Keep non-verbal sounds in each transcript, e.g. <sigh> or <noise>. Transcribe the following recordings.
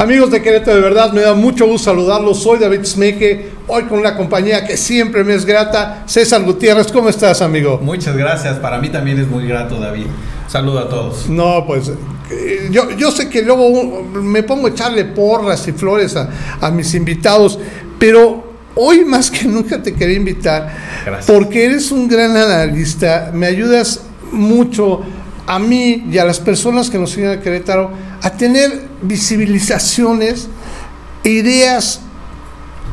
Amigos de Querétaro, de verdad me da mucho gusto saludarlos. Soy David Smeke, hoy con una compañía que siempre me es grata. César Gutiérrez, ¿cómo estás, amigo? Muchas gracias, para mí también es muy grato, David. Saludo a todos. No, pues eh, yo, yo sé que luego me pongo a echarle porras y flores a, a mis invitados, pero hoy más que nunca te quería invitar Gracias. porque eres un gran analista, me ayudas mucho a mí y a las personas que nos siguen a Querétaro a tener visibilizaciones, e ideas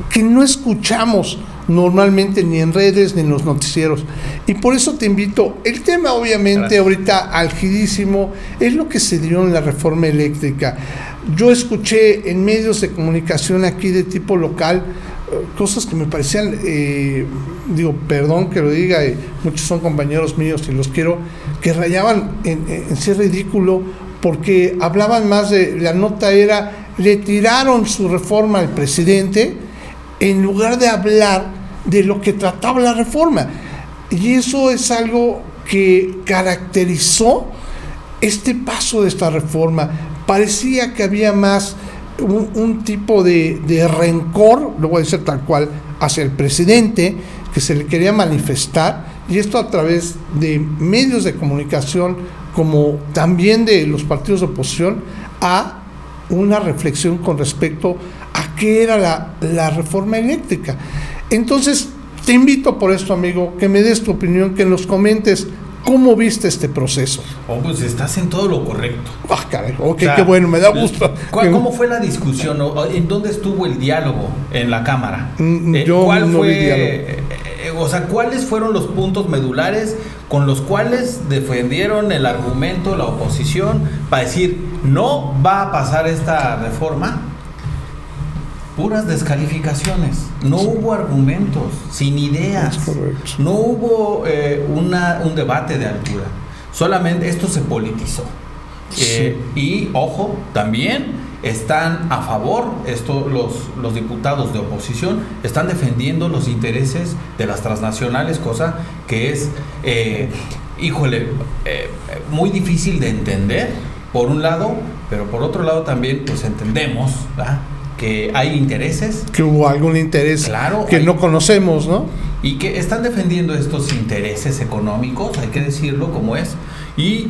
que no escuchamos normalmente ni en redes ni en los noticieros. Y por eso te invito, el tema obviamente Gracias. ahorita algidísimo es lo que se dio en la reforma eléctrica. Yo escuché en medios de comunicación aquí de tipo local eh, cosas que me parecían, eh, digo, perdón que lo diga, eh, muchos son compañeros míos y los quiero, que rayaban en, en ser ridículo porque hablaban más de, la nota era, le tiraron su reforma al presidente en lugar de hablar de lo que trataba la reforma. Y eso es algo que caracterizó este paso de esta reforma. Parecía que había más un, un tipo de, de rencor, lo voy a decir tal cual, hacia el presidente, que se le quería manifestar, y esto a través de medios de comunicación, como también de los partidos de oposición, a una reflexión con respecto a qué era la, la reforma eléctrica. Entonces, te invito por esto, amigo, que me des tu opinión, que nos comentes cómo viste este proceso. Oh, pues estás en todo lo correcto. Ah, caray, ok, O sea, qué bueno, me da gusto. ¿cuál- ¿Cómo fue la discusión? ¿En dónde estuvo el diálogo en la Cámara? Mm, Eh, yo ¿Cuál no vi fue, diálogo. O sea, cuáles fueron los puntos medulares con los cuales defendieron el argumento la oposición para decir no va a pasar esta reforma? Puras descalificaciones, no hubo argumentos, sin ideas, no hubo eh, una, un debate de altura, solamente esto se politizó. Eh, y ojo, también están a favor, esto, los, los diputados de oposición están defendiendo los intereses de las transnacionales, cosa que es, eh, híjole, eh, muy difícil de entender, por un lado, pero por otro lado también, pues entendemos ¿verdad? que hay intereses Que hubo algún interés Claro, que hay- no conocemos, ¿no? y que están defendiendo estos intereses económicos, hay que decirlo como es, y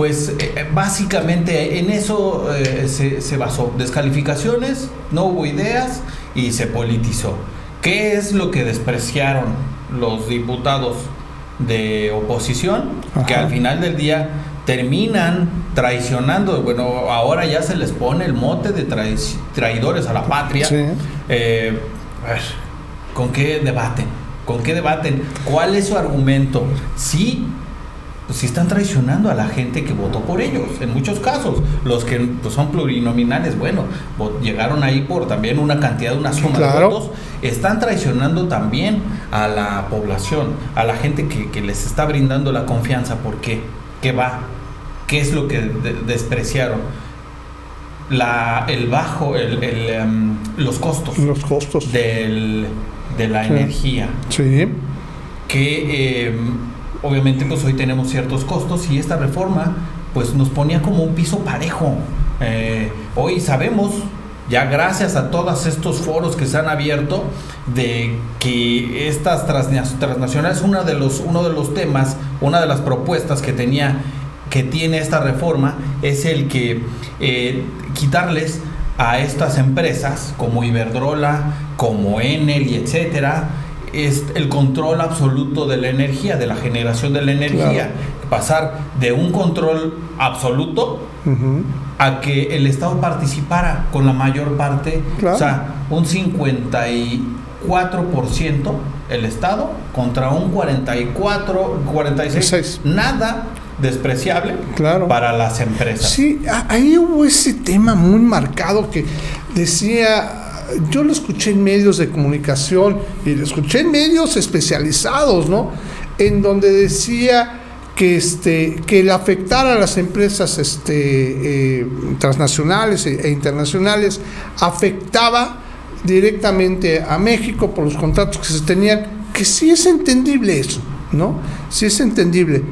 pues eh, básicamente en eso eh, se, se basó, descalificaciones, no hubo ideas y se politizó. ¿Qué es lo que despreciaron los diputados de oposición? Que al final del día terminan traicionando, bueno, ahora ya se les pone el mote de trai- traidores a la patria. Sí. Eh, a ver, ¿con qué debaten? ¿Con qué debaten? ¿Cuál es su argumento? Sí, pues sí están traicionando a la gente que votó por ellos, en muchos casos. Los que pues, son plurinominales, bueno, llegaron ahí por también una cantidad, una suma Claro. de votos. Están traicionando también a la población, a la gente que, que les está brindando la confianza. ¿Por qué? ¿Qué va? ¿Qué es lo que de- despreciaron? La, el bajo, el, el, em, los costos Los costos. del, de la Sí. energía Sí. que eh, obviamente pues hoy tenemos ciertos costos y esta reforma pues nos ponía como un piso parejo. Eh, hoy sabemos, ya gracias a todos estos foros que se han abierto, de que estas transna- transnacionales, uno de los, uno de los temas, una de las propuestas que tenía que tiene esta reforma es el que eh, quitarles a estas empresas como Iberdrola, como Enel y etcétera, es el control absoluto de la energía, de la generación de la energía. Claro. Pasar de un control absoluto a que el Estado participara con la mayor parte, Claro. o sea, un 54% el Estado contra un 44, 46, Seis. nada despreciable Claro. para las empresas. Sí, ahí hubo ese tema muy marcado que decía, yo lo escuché en medios de comunicación y lo escuché en medios especializados, ¿no? En donde decía que este que el afectar a las empresas este, eh, transnacionales e, e internacionales afectaba directamente a México por los contratos que se tenían, que sí es entendible eso, ¿no? Sí es entendible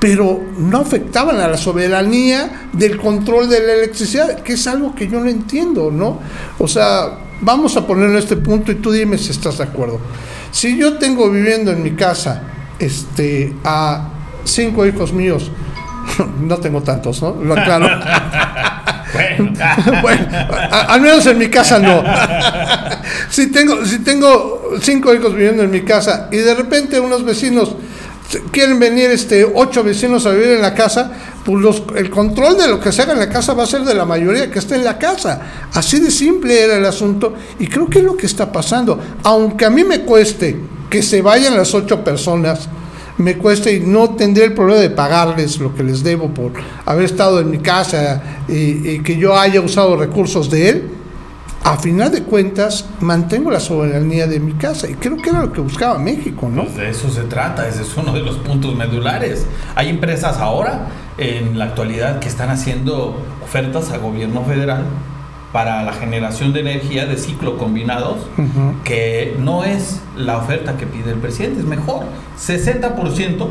pero no afectaban a la soberanía del control de la electricidad, que es algo que yo no entiendo, ¿no? O sea, vamos a ponerlo en este punto y tú dime si estás de acuerdo. Si yo tengo viviendo en mi casa este, a cinco hijos míos, <laughs> no tengo tantos, ¿no? Lo aclaro. <laughs> <laughs> bueno, al menos en mi casa no. si tengo, si tengo cinco hijos viviendo en mi casa y de repente unos vecinos quieren venir este ocho vecinos a vivir en la casa, pues el control de lo que se haga en la casa va a ser de la mayoría que esté en la casa. Así de simple era el asunto y creo que es lo que está pasando. Aunque a mí me cueste que se vayan las ocho personas, me cueste y no tendré el problema de pagarles lo que les debo por haber estado en mi casa y que yo haya usado recursos de él, a final de cuentas mantengo la soberanía de mi casa y creo que era lo que buscaba México, ¿no? Pues de eso se trata, ese es uno de los puntos medulares. Hay empresas ahora, en la actualidad, que están haciendo ofertas a gobierno federal para la generación de energía de ciclo combinados, que no es la oferta que pide el presidente, es mejor. 60%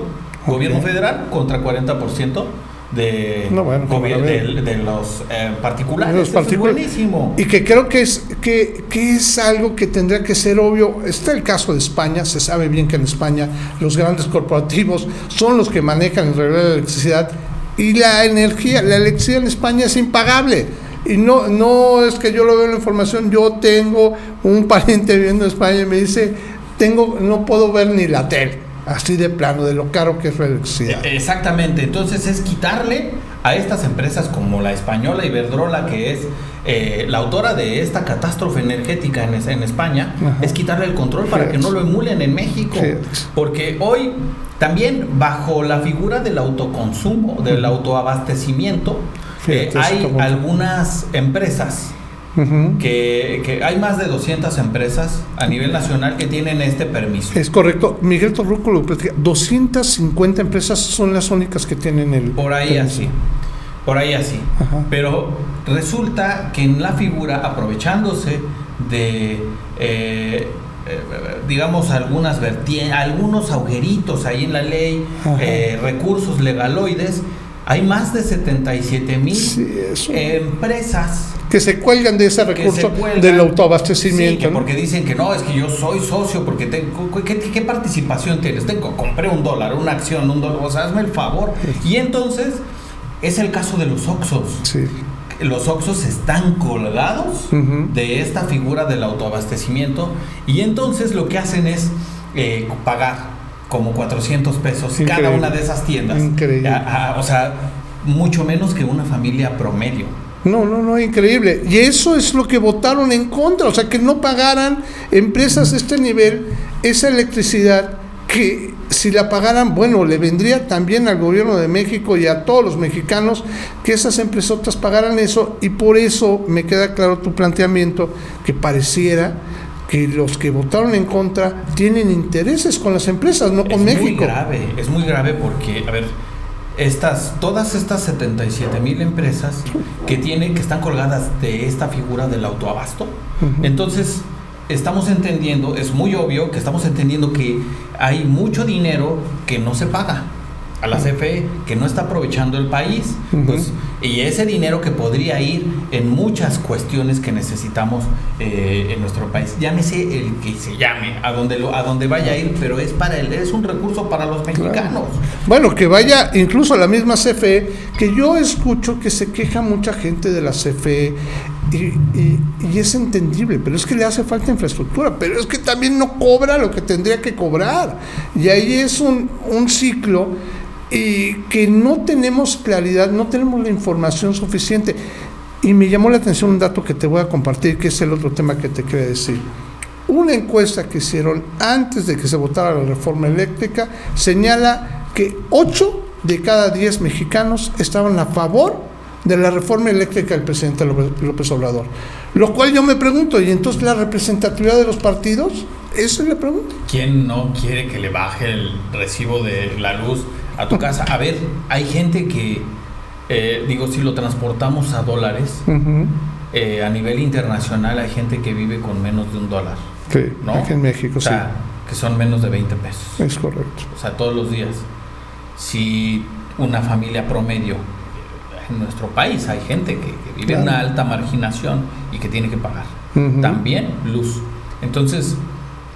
gobierno federal contra 40% de, de, los eh, particulares. es buenísimo. Y que creo que es, que, que, es algo que tendría que ser obvio. Está el caso de España, se sabe bien que en España los grandes corporativos son los que manejan el de la electricidad y la energía, la electricidad en España es impagable. Y no, no es que yo lo veo en la información, yo tengo un pariente viviendo en España y me dice, tengo, no puedo ver ni la tele así de plano, de lo caro que es la electricidad. E, exactamente, entonces es quitarle a estas empresas como la española Iberdrola, que es eh, la autora de esta catástrofe energética en, en España, es quitarle el control para que no lo emulen en México. Porque hoy también bajo la figura del autoconsumo, del autoabastecimiento, eh, hay algunas empresas que, hay más de 200 empresas a nivel nacional que tienen este permiso. Es correcto. Miguel Torruco lo 250 empresas son las únicas que tienen el Por ahí así. Por ahí así. Pero resulta que en la figura, aprovechándose de... Eh, eh, digamos algunas algunos agujeritos ahí en la ley, eh, recursos legaloides, hay más de 77 mil empresas que se cuelgan de ese recurso del autoabastecimiento. Porque dicen que no, es que yo soy socio, porque tengo, ¿qué, participación tienes? Tengo, compré un dólar, una acción, un dólar, o sea, hazme el favor. Y entonces es el caso de los Oxos. Los Oxos están colgados de esta figura del autoabastecimiento y entonces lo que hacen es eh, pagar como 400 pesos cada una de esas tiendas. Increíble. o sea, mucho menos que una familia promedio. No, no, no, increíble. Y eso es lo que votaron en contra, o sea, que no pagaran empresas de este nivel esa electricidad que si la pagaran, bueno, le vendría también al gobierno de México y a todos los mexicanos que esas empresotas pagaran eso y por eso me queda claro tu planteamiento que pareciera que los que votaron en contra tienen intereses con las empresas, no con México. Es muy grave, es muy grave porque, a ver, estas, todas estas 77 mil empresas que tienen, que están colgadas de esta figura del autoabasto, entonces estamos entendiendo, es muy obvio que estamos entendiendo que hay mucho dinero que no se paga a la CFE que no está aprovechando el país. pues, y ese dinero que podría ir en muchas cuestiones que necesitamos eh, en nuestro país. Llámese el que se llame, a donde, lo, a donde vaya a ir, pero es, para el, es un recurso para los mexicanos. Bueno, que vaya incluso a la misma CFE, que yo escucho que se queja mucha gente de la CFE. Y, y, es entendible, pero es que le hace falta infraestructura, pero es que también no cobra lo que tendría que cobrar. Y ahí es un, un ciclo y que no tenemos claridad, no tenemos la información suficiente. Y me llamó la atención un dato que te voy a compartir, que es el otro tema que te quería decir. Una encuesta que hicieron antes de que se votara la reforma eléctrica señala que 8 de cada 10 mexicanos estaban a favor de la reforma eléctrica del presidente López Obrador. Lo cual yo me pregunto, ¿y entonces la representatividad de los partidos? Esa es la pregunta. ¿Quién no quiere que le baje el recibo de la luz a tu casa. A ver, hay gente que, eh, digo, si lo transportamos a dólares, eh, a nivel internacional hay gente que vive con menos de un dólar. Sí, aquí en México, o sea, Que son menos de 20 pesos. Es correcto. O sea, todos los días. Si una familia promedio en nuestro país. Hay gente que, vive en una alta marginación y que tiene que pagar. También luz. Entonces,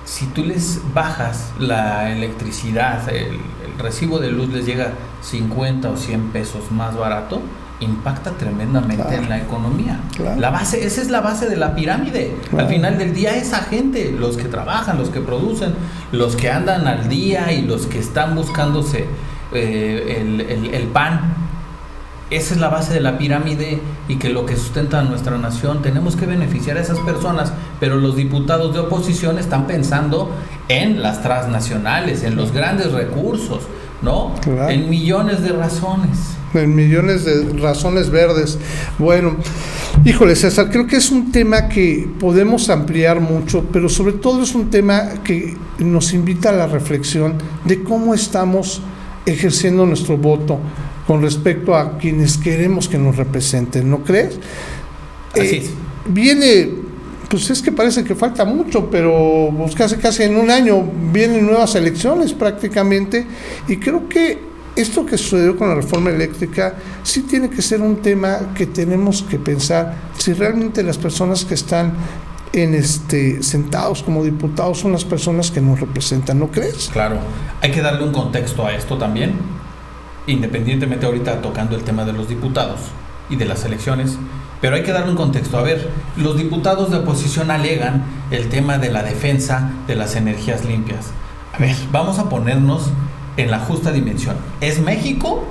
si tú les bajas la electricidad, el, recibo de luz les llega 50 o 100 pesos más barato, impacta tremendamente en la economía. La base, esa es la base de la pirámide. Al final del día esa gente, los que trabajan, los que producen, los que andan al día y los que están buscándose eh, el, el pan, esa es la base de la pirámide y que lo que sustenta a nuestra nación, tenemos que beneficiar a esas personas, pero los diputados de oposición están pensando en las transnacionales, en los grandes recursos, ¿no? En millones de razones. En millones de razones verdes. Bueno, híjole César, creo que es un tema que podemos ampliar mucho, pero sobre todo es un tema que nos invita a la reflexión de cómo estamos ejerciendo nuestro voto con respecto a quienes queremos que nos representen, ¿no crees? Así eh, Viene, pues es que parece que falta mucho, pero pues casi, casi en un año vienen nuevas elecciones prácticamente y creo que esto que sucedió con la reforma eléctrica sí tiene que ser un tema que tenemos que pensar si realmente las personas que están en este sentados como diputados son las personas que nos representan, ¿no crees? Claro, hay que darle un contexto a esto también independientemente ahorita tocando el tema de los diputados y de las elecciones, pero hay que darle un contexto. A ver, los diputados de oposición alegan el tema de la defensa de las energías limpias. A ver, vamos a ponernos en la justa dimensión. ¿Es México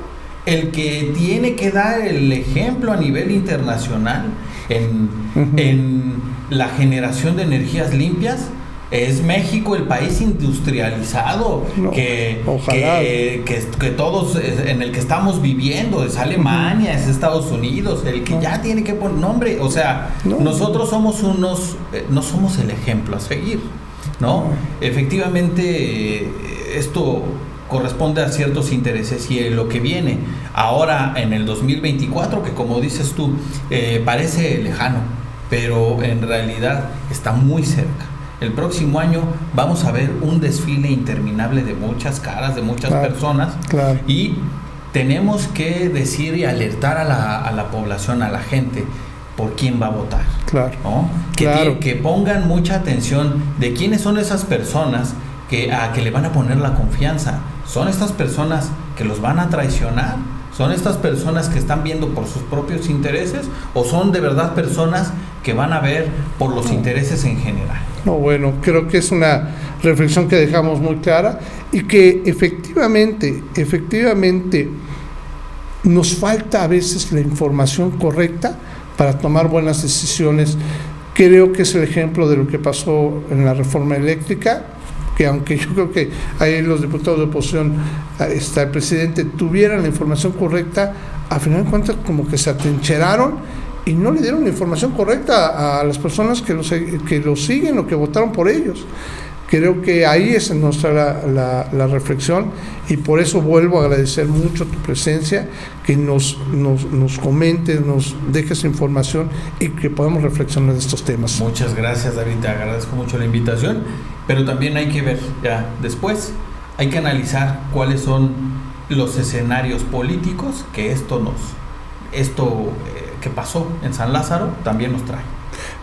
el que tiene que dar el ejemplo a nivel internacional en, en la generación de energías limpias? Es México el país industrializado que, que, todos en el que estamos viviendo, es Alemania, es Estados Unidos, el que ya tiene que poner nombre, o sea, nosotros somos unos, eh, no somos el ejemplo a seguir, ¿no? Efectivamente, esto corresponde a ciertos intereses y lo que viene. Ahora en el 2024, que como dices tú, eh, parece lejano, pero en realidad está muy cerca el próximo año vamos a ver un desfile interminable de muchas caras, de muchas personas. Y tenemos que decir y alertar a la, población, a la gente, por quién va a votar. Claro. Que, que pongan mucha atención de quiénes son esas personas que, a que le van a poner la confianza. ¿Son estas personas que los van a traicionar? ¿Son estas personas que están viendo por sus propios intereses o son de verdad personas que van a ver por los intereses en general? No, bueno, creo que es una reflexión que dejamos muy clara y que efectivamente, efectivamente nos falta a veces la información correcta para tomar buenas decisiones. Creo que es el ejemplo de lo que pasó en la reforma eléctrica, que aunque yo creo que ahí los diputados de oposición, está el presidente, tuvieran la información correcta, a final de cuentas como que se atrincheraron y no le dieron la información correcta a las personas que los, que los siguen o que votaron por ellos. Creo que ahí es nuestra la, la, reflexión y por eso vuelvo a agradecer mucho tu presencia, que nos, nos, nos comentes, nos dejes información y que podamos reflexionar de estos temas. Muchas gracias David, te agradezco mucho la invitación, pero también hay que ver ya después, hay que analizar cuáles son los escenarios políticos que esto nos, esto que pasó en San Lázaro también nos trae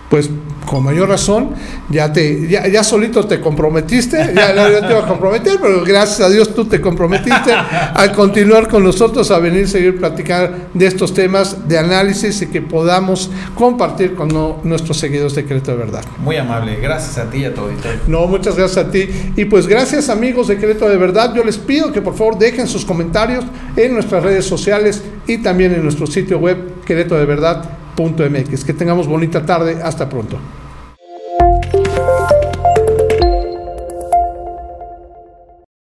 pues con mayor razón, ya te ya, solito te comprometiste, ya, te iba a comprometer, pero gracias a Dios tú te comprometiste a continuar con nosotros, a venir a seguir platicar de estos temas de análisis y que podamos compartir con nuestros seguidores de Querétaro de Verdad. Muy amable, gracias a ti y a todo. No, muchas gracias a ti. Y pues gracias amigos de Querétaro de Verdad, yo les pido que por favor dejen sus comentarios en nuestras redes sociales y también en nuestro sitio web Querétaro de Verdad MX. Que tengamos bonita tarde. Hasta pronto.